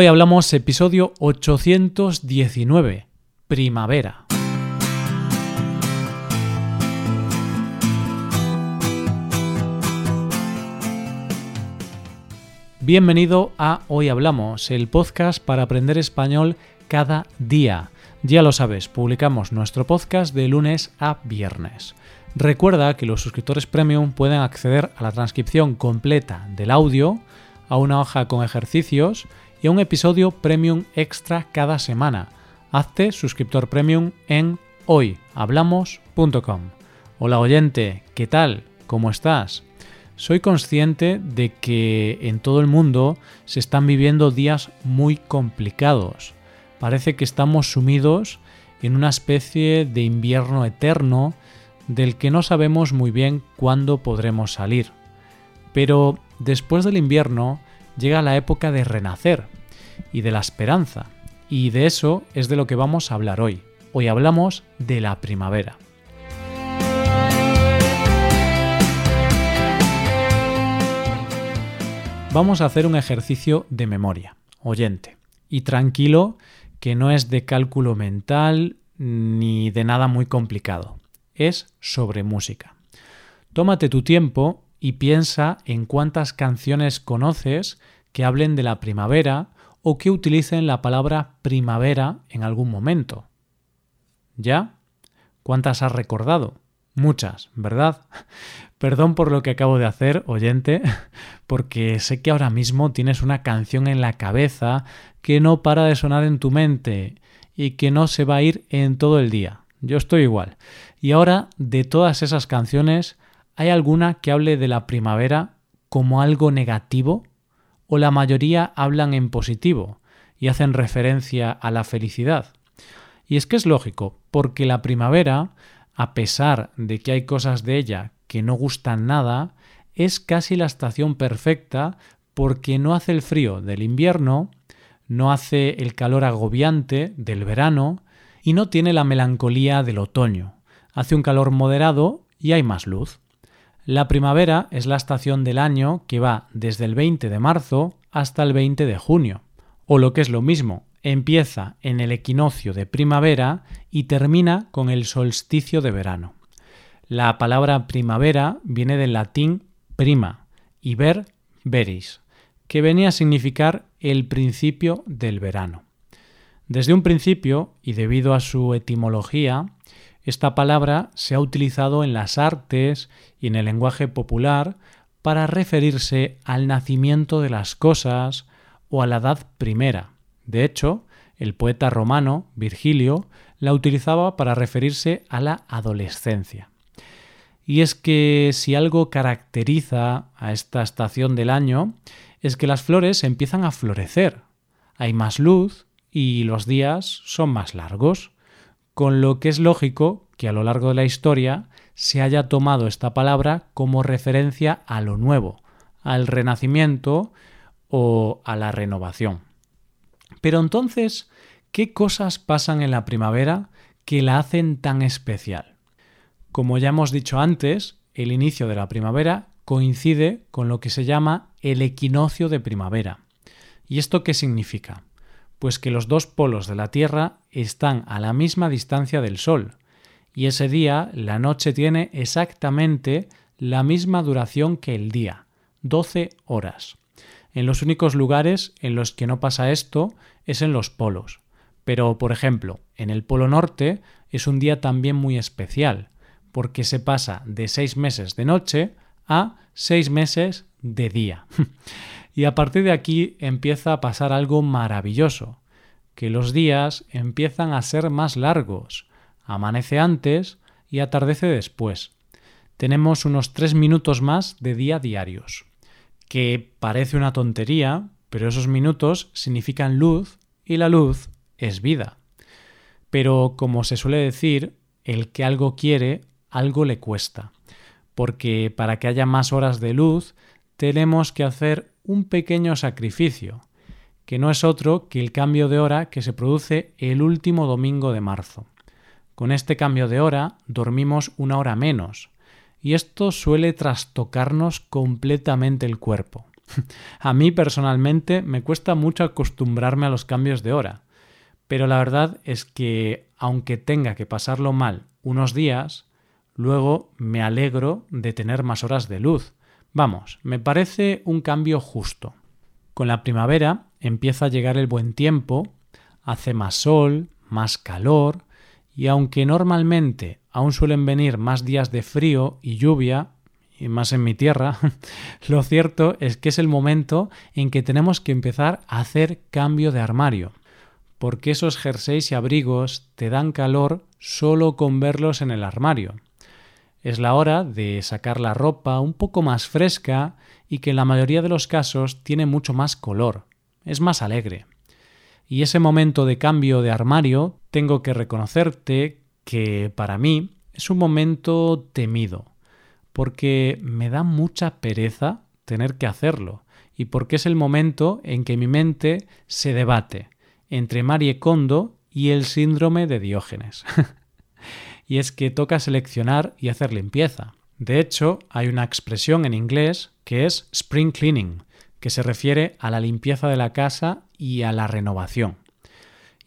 Hoy hablamos episodio 819, primavera. Bienvenido a Hoy Hablamos, el podcast para aprender español cada día. Ya lo sabes, publicamos nuestro podcast de lunes a viernes. Recuerda que los suscriptores premium pueden acceder a la transcripción completa del audio, a una hoja con ejercicios y a un episodio premium extra cada semana. Hazte suscriptor premium en hoyhablamos.com. Hola oyente, ¿qué tal? ¿Cómo estás? Soy consciente de que en todo el mundo se están viviendo días muy complicados. Parece que estamos sumidos en una especie de invierno eterno del que no sabemos muy bien cuándo podremos salir. Pero después del invierno llega la época de renacer y de la esperanza, y de eso es de lo que vamos a hablar hoy. Hoy hablamos de la primavera. Vamos a hacer un ejercicio de memoria, oyente, y tranquilo que no es de cálculo mental ni de nada muy complicado. Es sobre música. Tómate tu tiempo y piensa en cuántas canciones conoces que hablen de la primavera o que utilicen la palabra primavera en algún momento. ¿Ya? ¿Cuántas has recordado? Muchas, ¿verdad? Perdón por lo que acabo de hacer, oyente, porque sé que ahora mismo tienes una canción en la cabeza que no para de sonar en tu mente y que no se va a ir en todo el día. Yo estoy igual. Y ahora, de todas esas canciones, ¿hay alguna que hable de la primavera como algo negativo? ¿O la mayoría hablan en positivo y hacen referencia a la felicidad? Y es que es lógico, porque la primavera, a pesar de que hay cosas de ella que no gustan nada, es casi la estación perfecta porque no hace el frío del invierno, no hace el calor agobiante del verano y no tiene la melancolía del otoño. Hace un calor moderado y hay más luz. La primavera es la estación del año que va desde el 20 de marzo hasta el 20 de junio. O lo que es lo mismo, empieza en el equinoccio de primavera y termina con el solsticio de verano. La palabra primavera viene del latín prima y ver veris, que venía a significar el principio del verano. Desde un principio, y debido a su etimología, esta palabra se ha utilizado en las artes y en el lenguaje popular para referirse al nacimiento de las cosas o a la edad primera. De hecho, el poeta romano Virgilio la utilizaba para referirse a la adolescencia. Y es que si algo caracteriza a esta estación del año es que las flores empiezan a florecer. Hay más luz y los días son más largos, con lo que es lógico que a lo largo de la historia se haya tomado esta palabra como referencia a lo nuevo, al renacimiento o a la renovación. Pero entonces, ¿qué cosas pasan en la primavera que la hacen tan especial? Como ya hemos dicho antes, el inicio de la primavera coincide con lo que se llama el equinoccio de primavera. ¿Y esto qué significa? Pues que los dos polos de la Tierra están a la misma distancia del Sol, y ese día la noche tiene exactamente la misma duración que el día, 12 horas. En los únicos lugares en los que no pasa esto es en los polos. Pero, por ejemplo, en el Polo Norte es un día también muy especial, porque se pasa de seis meses de noche a seis meses de día. y a partir de aquí empieza a pasar algo maravilloso, que los días empiezan a ser más largos, amanece antes y atardece después. Tenemos unos tres minutos más de día diarios, que parece una tontería, pero esos minutos significan luz y la luz es vida. Pero como se suele decir, el que algo quiere algo le cuesta, porque para que haya más horas de luz tenemos que hacer un pequeño sacrificio, que no es otro que el cambio de hora que se produce el último domingo de marzo. Con este cambio de hora dormimos una hora menos, y esto suele trastocarnos completamente el cuerpo. a mí personalmente me cuesta mucho acostumbrarme a los cambios de hora, pero la verdad es que aunque tenga que pasarlo mal unos días, luego me alegro de tener más horas de luz. Vamos, me parece un cambio justo. Con la primavera empieza a llegar el buen tiempo, hace más sol, más calor, y aunque normalmente aún suelen venir más días de frío y lluvia, y más en mi tierra, lo cierto es que es el momento en que tenemos que empezar a hacer cambio de armario, porque esos jerseys y abrigos te dan calor solo con verlos en el armario. Es la hora de sacar la ropa un poco más fresca y que en la mayoría de los casos tiene mucho más color, es más alegre. Y ese momento de cambio de armario, tengo que reconocerte que para mí es un momento temido, porque me da mucha pereza tener que hacerlo, y porque es el momento en que mi mente se debate entre Marie Kondo y el síndrome de Diógenes. y es que toca seleccionar y hacer limpieza. De hecho, hay una expresión en inglés que es spring cleaning, que se refiere a la limpieza de la casa y a la renovación.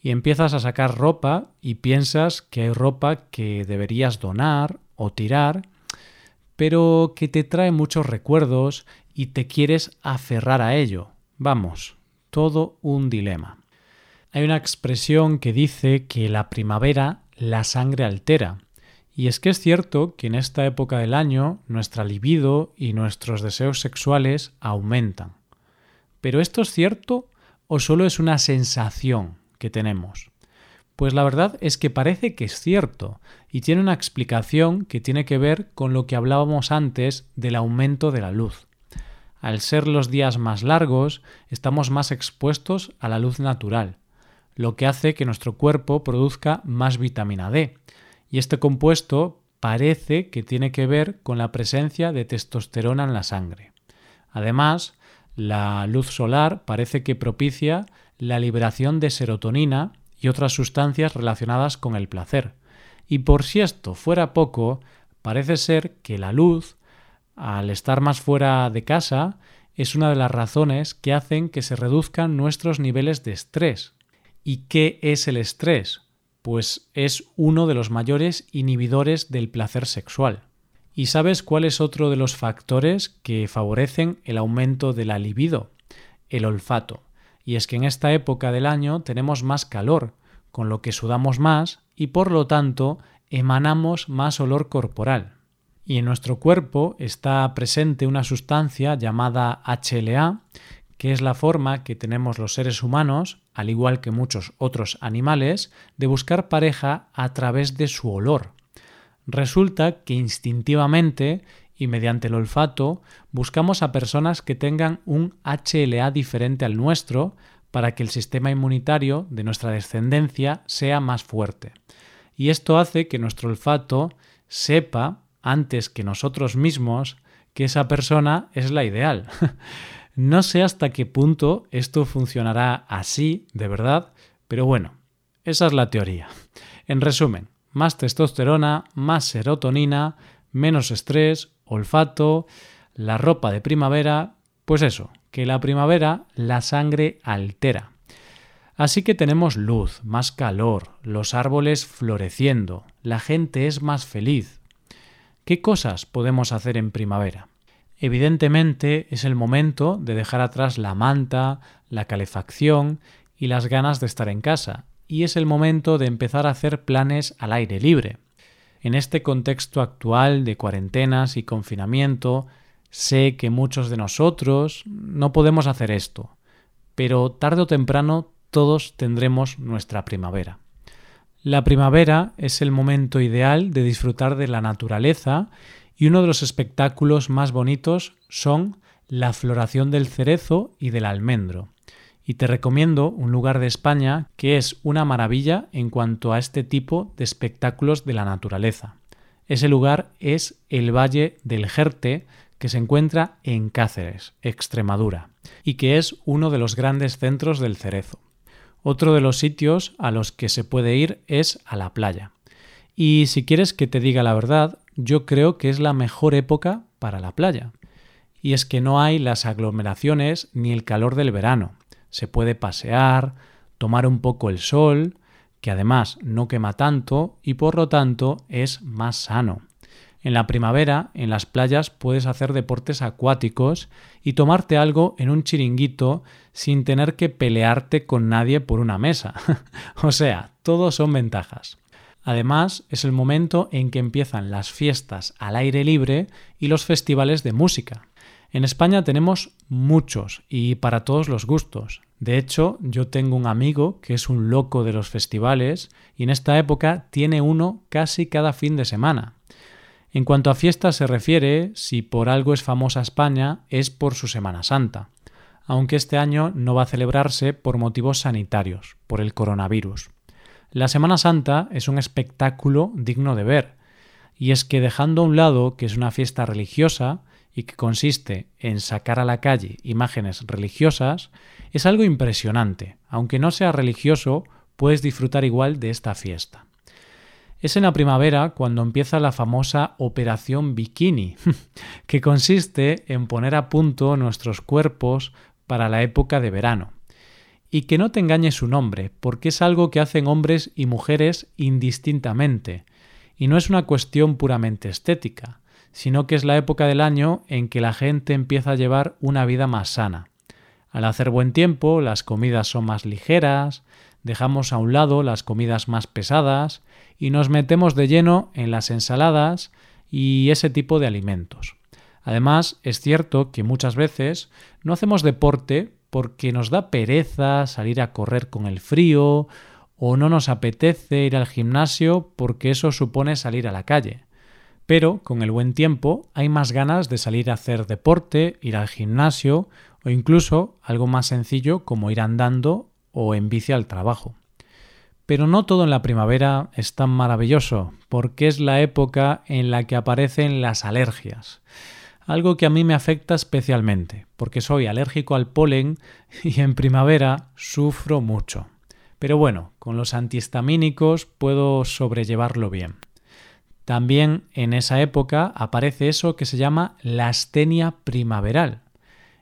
Y empiezas a sacar ropa y piensas que hay ropa que deberías donar o tirar, pero que te trae muchos recuerdos y te quieres aferrar a ello. Vamos, todo un dilema. Hay una expresión que dice que la primavera la sangre altera. Y es que es cierto que en esta época del año nuestra libido y nuestros deseos sexuales aumentan. ¿Pero esto es cierto o solo es una sensación que tenemos? Pues la verdad es que parece que es cierto y tiene una explicación que tiene que ver con lo que hablábamos antes del aumento de la luz. Al ser los días más largos, estamos más expuestos a la luz natural, lo que hace que nuestro cuerpo produzca más vitamina D. Y este compuesto parece que tiene que ver con la presencia de testosterona en la sangre. Además, la luz solar parece que propicia la liberación de serotonina y otras sustancias relacionadas con el placer. Y por si esto fuera poco, parece ser que la luz, al estar más fuera de casa, es una de las razones que hacen que se reduzcan nuestros niveles de estrés. ¿Y qué es el estrés? Pues es uno de los mayores inhibidores del placer sexual. ¿Y sabes cuál es otro de los factores que favorecen el aumento de la libido? El olfato. Y es que en esta época del año tenemos más calor, con lo que sudamos más y por lo tanto emanamos más olor corporal. Y en nuestro cuerpo está presente una sustancia llamada HLA, que es la forma que tenemos los seres humanos, al igual que muchos otros animales, de buscar pareja a través de su olor. Resulta que instintivamente y mediante el olfato buscamos a personas que tengan un HLA diferente al nuestro para que el sistema inmunitario de nuestra descendencia sea más fuerte. Y esto hace que nuestro olfato sepa, antes que nosotros mismos, que esa persona es la ideal. no sé hasta qué punto esto funcionará así, de verdad, pero bueno, esa es la teoría. En resumen, más testosterona, más serotonina, menos estrés, olfato, la ropa de primavera, pues eso, que la primavera la sangre altera. Así que tenemos luz, más calor, los árboles floreciendo, la gente es más feliz. ¿Qué cosas podemos hacer en primavera? Evidentemente es el momento de dejar atrás la manta, la calefacción y las ganas de estar en casa y es el momento de empezar a hacer planes al aire libre. En este contexto actual de cuarentenas y confinamiento, sé que muchos de nosotros no podemos hacer esto, pero tarde o temprano todos tendremos nuestra primavera. La primavera es el momento ideal de disfrutar de la naturaleza y uno de los espectáculos más bonitos son la floración del cerezo y del almendro y te recomiendo un lugar de España que es una maravilla en cuanto a este tipo de espectáculos de la naturaleza. Ese lugar es el Valle del Jerte, que se encuentra en Cáceres, Extremadura, y que es uno de los grandes centros del cerezo. Otro de los sitios a los que se puede ir es a la playa. Y si quieres que te diga la verdad, yo creo que es la mejor época para la playa. y es que no hay las aglomeraciones ni el calor del verano. Se puede pasear, tomar un poco el sol, que además no quema tanto y por lo tanto es más sano. En la primavera, en las playas puedes hacer deportes acuáticos y tomarte algo en un chiringuito sin tener que pelearte con nadie por una mesa. o sea, todos son ventajas. Además, es el momento en que empiezan las fiestas al aire libre y los festivales de música. En España tenemos muchos y para todos los gustos. De hecho, yo tengo un amigo que es un loco de los festivales y en esta época tiene uno casi cada fin de semana. En cuanto a fiestas se refiere, si por algo es famosa España es por su Semana Santa, aunque este año no va a celebrarse por motivos sanitarios, por el coronavirus. La Semana Santa es un espectáculo digno de ver, y es que dejando a un lado que es una fiesta religiosa y que consiste en sacar a la calle imágenes religiosas, es algo impresionante. Aunque no sea religioso, puedes disfrutar igual de esta fiesta. Es en la primavera cuando empieza la famosa Operación Bikini, que consiste en poner a punto nuestros cuerpos para la época de verano. Y que no te engañe su nombre, porque es algo que hacen hombres y mujeres indistintamente, y no es una cuestión puramente estética, sino que es la época del año en que la gente empieza a llevar una vida más sana. Al hacer buen tiempo, las comidas son más ligeras, dejamos a un lado las comidas más pesadas y nos metemos de lleno en las ensaladas y ese tipo de alimentos. Además, es cierto que muchas veces no hacemos deporte porque nos da pereza salir a correr con el frío o no nos apetece ir al gimnasio porque eso supone salir a la calle. Pero con el buen tiempo hay más ganas de salir a hacer deporte, ir al gimnasio o incluso algo más sencillo como ir andando o en bici al trabajo. Pero no todo en la primavera es tan maravilloso, porque es la época en la que aparecen las alergias. Algo que a mí me afecta especialmente, porque soy alérgico al polen y en primavera sufro mucho. Pero bueno, con los antihistamínicos puedo sobrellevarlo bien. También en esa época aparece eso que se llama la astenia primaveral,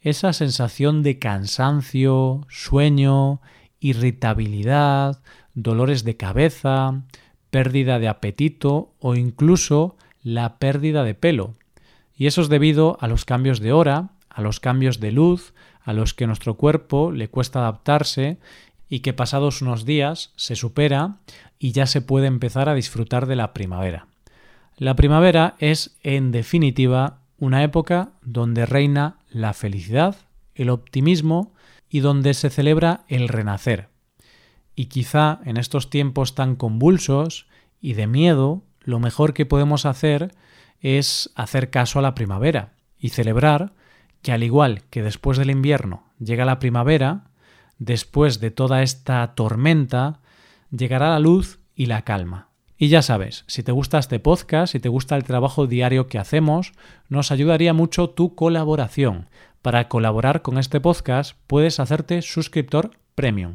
esa sensación de cansancio, sueño, irritabilidad, dolores de cabeza, pérdida de apetito o incluso la pérdida de pelo. Y eso es debido a los cambios de hora, a los cambios de luz, a los que nuestro cuerpo le cuesta adaptarse y que pasados unos días se supera y ya se puede empezar a disfrutar de la primavera. La primavera es, en definitiva, una época donde reina la felicidad, el optimismo y donde se celebra el renacer. Y quizá en estos tiempos tan convulsos y de miedo, lo mejor que podemos hacer es hacer caso a la primavera y celebrar que al igual que después del invierno llega la primavera, después de toda esta tormenta, llegará la luz y la calma. Y ya sabes, si te gusta este podcast, si te gusta el trabajo diario que hacemos, nos ayudaría mucho tu colaboración. Para colaborar con este podcast puedes hacerte suscriptor premium.